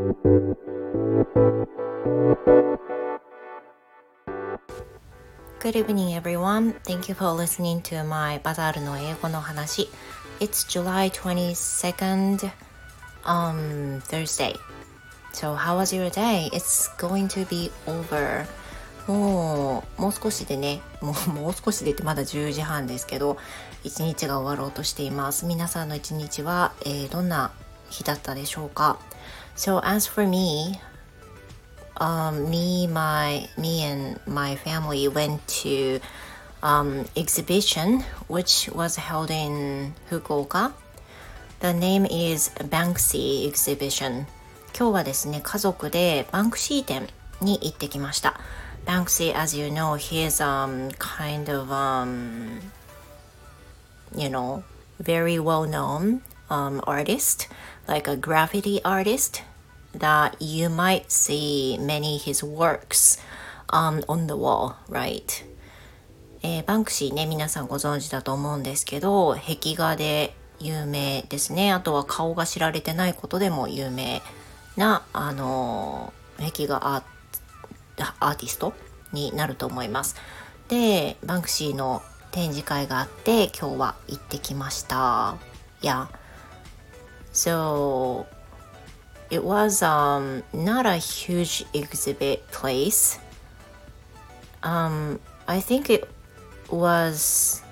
Good evening, everyone. Thank you for listening to my バザールの英語の話。It's July 22nd, um, Thursday. So, how was your day? It's going to be over. もう、もう少しでね、もう、もう少しでってまだ10時半ですけど、一日が終わろうとしています。皆さんの一日は、えー、どんな日だったでしょうか So, as for me, um, me, my, me and my family went to um, exhibition which was held in Fukuoka. The name is Banksy Exhibition. 今日はですね、家族でバンクシー展に行ってきました。Banksy, as you know, he is um, kind of, um, you know, very well known um, artist, like a graffiti artist That you might see many his works um, on the wall, right? えー、バンクシーね、皆さんご存知だと思うんですけど、壁画で有名ですね。あとは顔が知られてないことでも有名な、あのー、壁画アーアーティストになると思います。で、バンクシーの展示会があって、今日は行ってきました。Yeah. So, it was um, not a huge exhibit place. Um, I think it was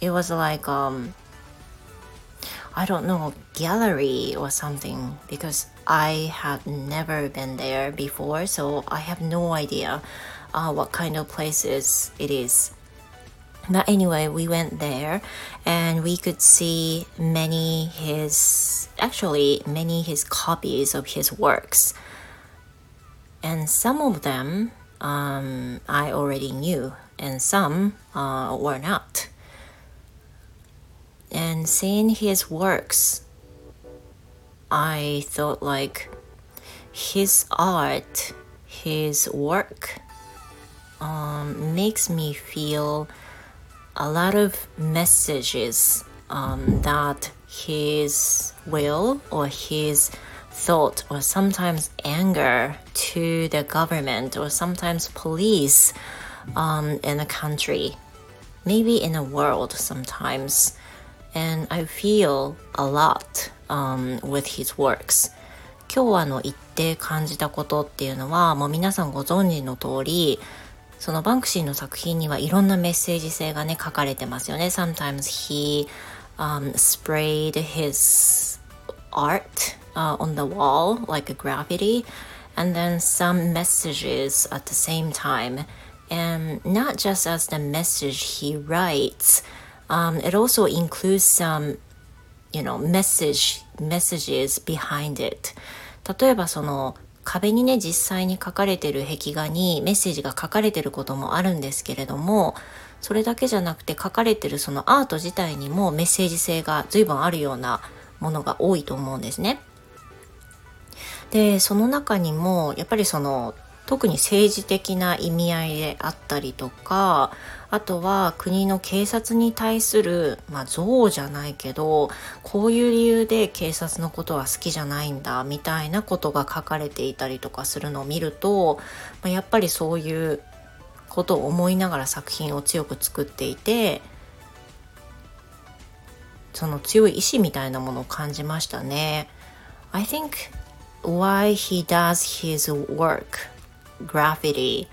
it was like um I don't know gallery or something because I have never been there before so I have no idea uh, what kind of places it is but anyway we went there and we could see many his actually many his copies of his works. And some of them um, I already knew and some uh, were not. And seeing his works I thought like his art his work um, makes me feel a lot of messages um, that his will or his thought or sometimes anger to the government or sometimes police um, in a country, maybe in a world sometimes. And I feel a lot um, with his works. 今日あの言って感じたことっていうのはもう皆さんご存知の通り そのバンクシーの作品にはいろんなメッセージ性がね書かれてますよね。Sometimes he、um, sprayed his art、uh, on the wall like a graffiti and then some messages at the same time and not just as the message he writes um, it also includes some you know message messages behind it 例えばその 壁にね実際に書かれてる壁画にメッセージが書かれてることもあるんですけれどもそれだけじゃなくて書かれてるそのアート自体にもメッセージ性が随分あるようなものが多いと思うんですね。でその中にもやっぱりその特に政治的な意味合いであったりとかあとは国の警察に対する、まあ、憎悪じゃないけどこういう理由で警察のことは好きじゃないんだみたいなことが書かれていたりとかするのを見ると、まあ、やっぱりそういうことを思いながら作品を強く作っていてその強い意志みたいなものを感じましたね。I think why he does his work graffiti.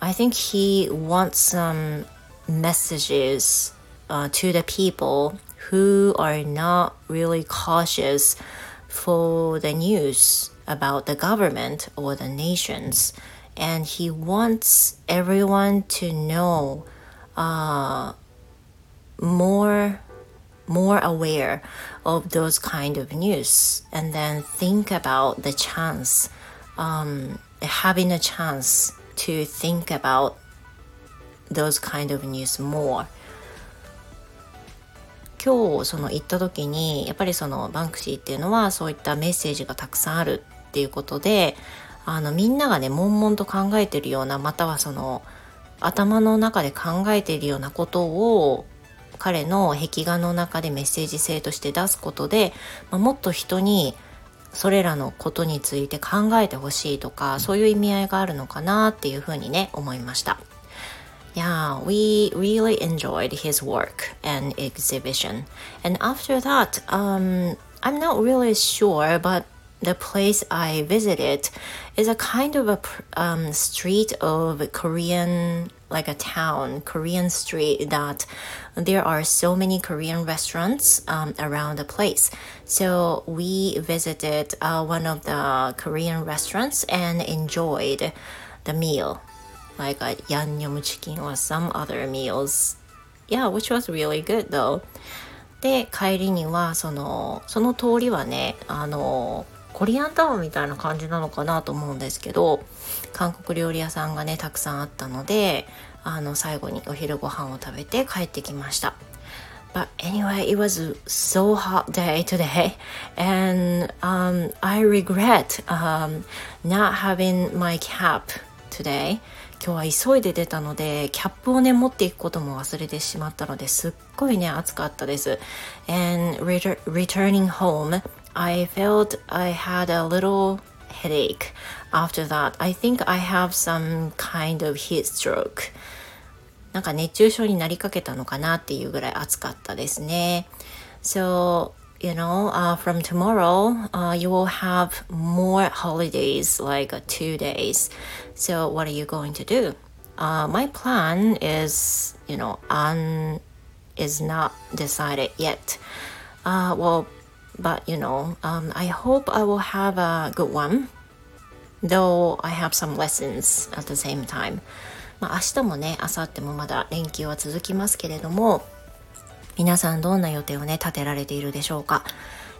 I think he wants some messages uh, to the people who are not really cautious for the news about the government or the nations. And he wants everyone to know uh, more more aware of those kind of news and then think about the chance um, having a chance to think about those kind of news more. 今日その行った時にやっぱりそのバンクシーっていうのはそういったメッセージがたくさんあるっていうことであのみんながね悶々と考えてるようなまたはその頭の中で考えているようなことを彼の壁画の中でメッセージ性として出すことで、まあ、もっと人にそれらのことについて考えてほしいとかそういう意味合いがあるのかなっていうふうにね思いました。Yeah, we really enjoyed his work and exhibition. And after that, um, I'm not really sure, but the place I visited is a kind of a um, street of Korean, like a town, Korean street, that there are so many Korean restaurants um, around the place. So we visited uh, one of the Korean restaurants and enjoyed the meal, like a yangnyeom chicken or some other meals. Yeah, which was really good though. で帰りにはそのその通りはねあのコリアンタウンみたいな感じなのかなと思うんですけど韓国料理屋さんがねたくさんあったのであの最後にお昼ご飯を食べて帰ってきました。But anyway, it was so hot day today, and um, I regret um, not having my cap today. 今日は急いで出たのでキャップをね持っていくことも忘れてしまったのですっごいね暑かったです and returning home I felt I had a little headache after that I think I have some kind of heat stroke なんか熱中症になりかけたのかなっていうぐらい暑かったですね So you know, uh, from tomorrow, uh, you will have more holidays, like uh, two days. So, what are you going to do? Uh, my plan is, you know, un is not decided yet. Uh, well, but you know, um, I hope I will have a good one. Though I have some lessons at the same time. まあ、明日もね、明後日もまだ連休は続きますけれども、皆さんどんな予定をね立てられているでしょうか、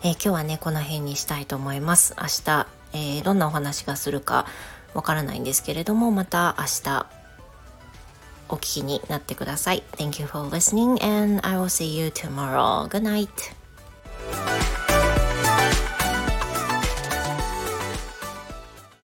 えー、今日はねこの辺にしたいと思います明日、えー、どんなお話がするかわからないんですけれどもまた明日お聞きになってください Thank you for listening and I will see you tomorrow. Good night